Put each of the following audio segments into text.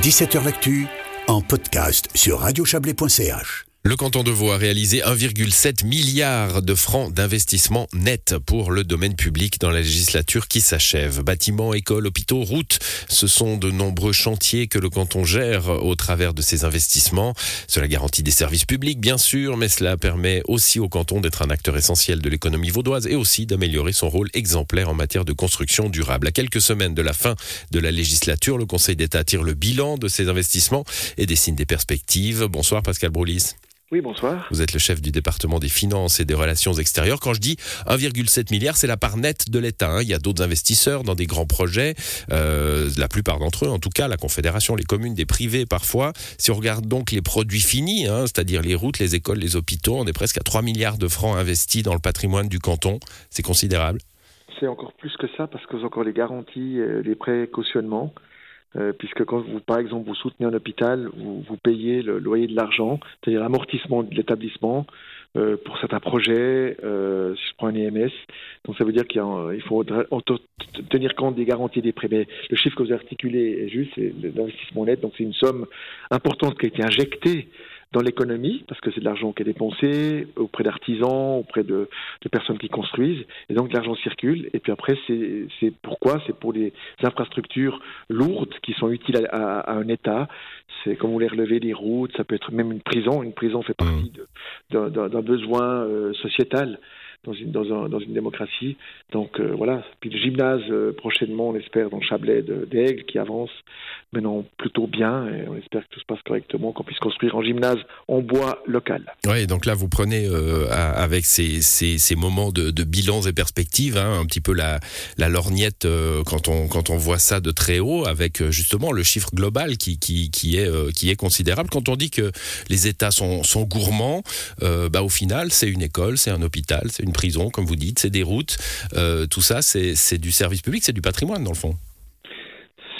17h L'actu en podcast sur radiochablais.ch. Le canton de Vaud a réalisé 1,7 milliard de francs d'investissement net pour le domaine public dans la législature qui s'achève. Bâtiments, écoles, hôpitaux, routes, ce sont de nombreux chantiers que le canton gère au travers de ces investissements. Cela garantit des services publics, bien sûr, mais cela permet aussi au canton d'être un acteur essentiel de l'économie vaudoise et aussi d'améliorer son rôle exemplaire en matière de construction durable. À quelques semaines de la fin de la législature, le Conseil d'État tire le bilan de ces investissements et dessine des perspectives. Bonsoir Pascal Broulis. Oui, bonsoir. Vous êtes le chef du département des finances et des relations extérieures. Quand je dis 1,7 milliard, c'est la part nette de l'État. Hein. Il y a d'autres investisseurs dans des grands projets, euh, la plupart d'entre eux, en tout cas, la Confédération, les communes, des privés parfois. Si on regarde donc les produits finis, hein, c'est-à-dire les routes, les écoles, les hôpitaux, on est presque à 3 milliards de francs investis dans le patrimoine du canton. C'est considérable. C'est encore plus que ça parce que vous avez encore les garanties, les prêts cautionnements. Euh, puisque quand vous, par exemple, vous soutenez un hôpital, vous, vous payez le loyer de l'argent, c'est-à-dire l'amortissement de l'établissement euh, pour certains projets, euh, si je prends un EMS. Donc ça veut dire qu'il faut tenir compte des garanties des prêts. Mais le chiffre que vous articulez est juste, c'est l'investissement net, donc c'est une somme importante qui a été injectée dans l'économie, parce que c'est de l'argent qui est dépensé auprès d'artisans, auprès de, de, personnes qui construisent, et donc l'argent circule. Et puis après, c'est pourquoi? C'est pour des infrastructures lourdes qui sont utiles à, à, un État. C'est comme vous les relevez, des routes, ça peut être même une prison. Une prison fait partie mmh. d'un besoin euh, sociétal dans une, dans, un, dans une démocratie. Donc euh, voilà. Puis le gymnase, euh, prochainement, on espère, dans Chablais d'Aigle, qui avance maintenant plutôt bien. Et on espère que tout se passe correctement, qu'on puisse construire un gymnase en bois local. Oui, donc là, vous prenez euh, avec ces, ces, ces, moments de, de bilans et perspectives, hein, un petit peu la, la lorgnette quand, on, quand on voit ça de très haut, avec justement le chiffre global qui, qui, qui, est, qui est considérable. Quand on dit que les États sont, sont gourmands, bah, au final, c'est une école, c'est un hôpital, c'est une prison, comme vous dites, c'est des routes. Euh, tout ça, c'est du service public, c'est du patrimoine, dans le fond.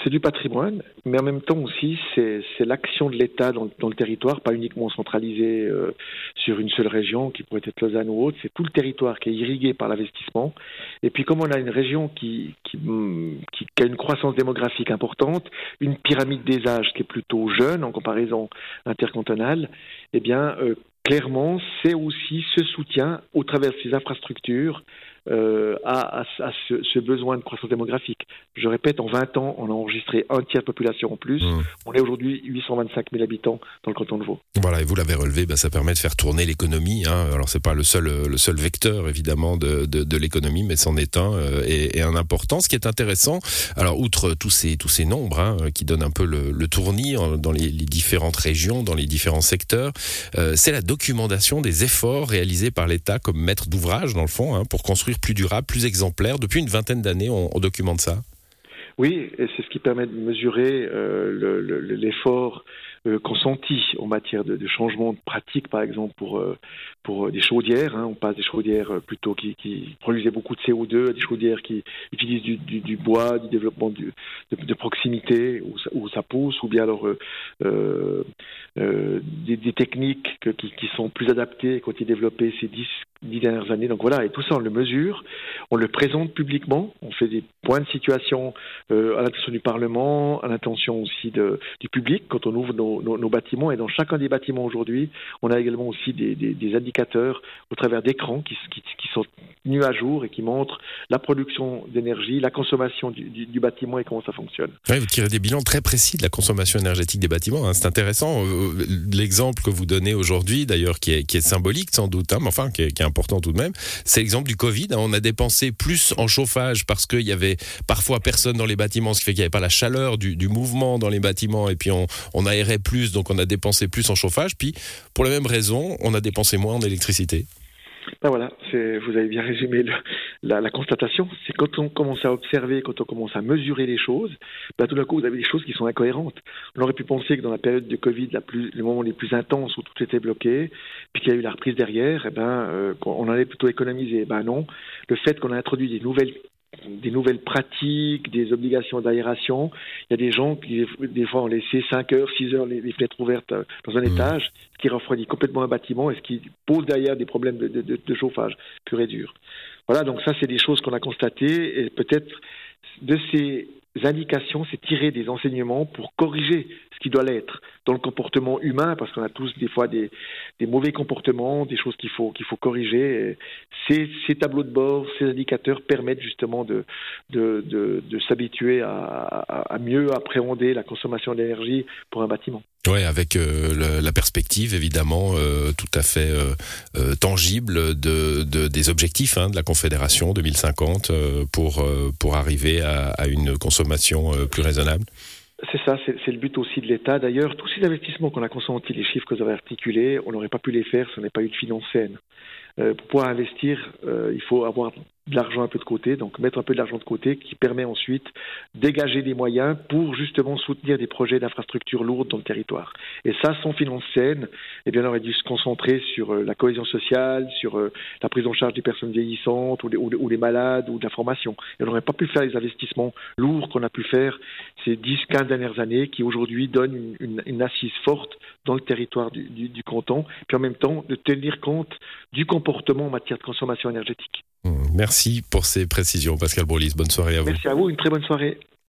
C'est du patrimoine, mais en même temps aussi, c'est l'action de l'État dans, le territoire, pas uniquement centralisée euh, sur une seule région, qui pourrait être Lausanne ou autre, c'est tout le territoire qui est irrigué par l'investissement. Et puis comme on a une région qui, qui, qui, a une croissance démographique importante, une pyramide des âges qui est plutôt jeune en comparaison intercantonale, eh bien, euh, clairement, c'est aussi ce soutien au travers de ces infrastructures euh, à, ce, besoin de croissance démographique. Je répète, en 20 ans, on a enregistré un tiers de population en plus. Mmh. On est aujourd'hui 825 000 habitants dans le canton de Vaud. Voilà, et vous l'avez relevé, ben, ça permet de faire tourner l'économie. Hein. Alors, c'est pas le seul, le seul vecteur, évidemment, de, de, l'économie, mais c'en est un euh, et, un important. Ce qui est intéressant, alors, outre tous ces, tous ces nombres hein, qui donnent un peu le, le tournis dans les, différentes régions, dans les différents secteurs, euh, c'est la documentation des efforts réalisés par l'État comme maître d'ouvrage, dans le fond, hein, pour construire plus durable, plus exemplaire. Depuis une vingtaine d'années, on, documente ça. Oui, et c'est ce qui permet de mesurer euh, l'effort consenti en matière de, changement de pratique, par exemple pour euh, pour des chaudières. Hein. on passe des chaudières plutôt qui, produisaient beaucoup de CO2 à des chaudières qui utilisent du, bois, du développement de, proximité où ça, pousse, ou bien alors des, techniques qui, sont plus adaptées, qui ont été développées ces 10, dix dernières années. Donc voilà, et tout ça on le mesure, on le présente publiquement, on fait des points de situation euh, à l'attention du Parlement, à l'attention aussi du public quand on ouvre nos, nos, nos, bâtiments. Et dans chacun des bâtiments aujourd'hui, on a également aussi des, indicateurs au travers d'écrans qui, qui, sont tenus à jour et qui montrent la production d'énergie, la consommation du, bâtiment et comment ça fonctionne. Vous tirez des bilans très précis de la consommation énergétique des bâtiments. Hein. C'est intéressant. Euh, l'exemple que vous donnez aujourd'hui, d'ailleurs, qui est, symbolique sans doute, hein, mais enfin qui est, qui est important tout de même. C'est l'exemple du Covid. Hein. On a dépensé plus en chauffage parce qu'il y avait parfois personne dans les bâtiments, ce qui fait qu'il n'y avait pas la chaleur du, mouvement dans les bâtiments et puis on, on, aérait plus, donc on a dépensé plus en chauffage. Puis pour la même raison, on a dépensé moins en électricité. Ben voilà, vous avez bien résumé la, la, constatation. C'est quand on commence à observer, quand on commence à mesurer les choses, ben tout d'un coup, vous avez des choses qui sont incohérentes. On aurait pu penser que dans la période de Covid, la plus, les moments les plus intenses où tout était bloqué, puis qu'il y a eu la reprise derrière, eh ben, euh, on allait plutôt économiser. Ben non, le fait qu'on a introduit des nouvelles des nouvelles pratiques, des obligations d'aération. Il y a des gens qui, des fois, ont laissé 5 heures, 6 heures les, fenêtres ouvertes euh, dans un mmh. étage, ce qui refroidit complètement un bâtiment et ce qui pose derrière des problèmes de, de, de chauffage pur et dur. Voilà, donc ça, c'est des choses qu'on a constatées et peut-être de ces indications, c'est tirer des enseignements pour corriger ce qui doit l'être dans le comportement humain, parce qu'on a tous des fois des, mauvais comportements, des choses qu'il faut, faut corriger. Ces, tableaux de bord, ces indicateurs permettent justement de, s'habituer à mieux appréhender la consommation d'énergie pour un bâtiment. Oui, avec euh, la perspective évidemment euh, tout à fait euh, tangible de, de, des objectifs hein, de la Confédération 2050 euh, pour, pour arriver à, une consommation plus raisonnable. C'est ça, c'est le but aussi de l'État. D'ailleurs, tous ces investissements qu'on a consentis, les chiffres que vous avez articulés, on n'aurait pas pu les faire si on n'avait pas eu de finances saines. Euh, pour pouvoir investir, il faut avoir de l'argent un peu de côté, donc mettre un peu de l'argent de côté qui permet ensuite dégager des moyens pour justement soutenir des projets d'infrastructures lourdes dans le territoire. Et ça, sans finances saines, eh bien, on aurait dû se concentrer sur euh, la cohésion sociale, sur euh, la prise en charge des personnes vieillissantes ou les, malades ou de la formation. Et on n'aurait pas pu faire les investissements lourds qu'on a pu faire ces 10-15 dernières années qui aujourd'hui donnent une, assise forte dans le territoire du canton, puis en même temps de tenir compte du comportement en matière de consommation énergétique. Merci pour ces précisions, Pascal Brolis. Bonne soirée à vous. Merci à vous, une très bonne soirée.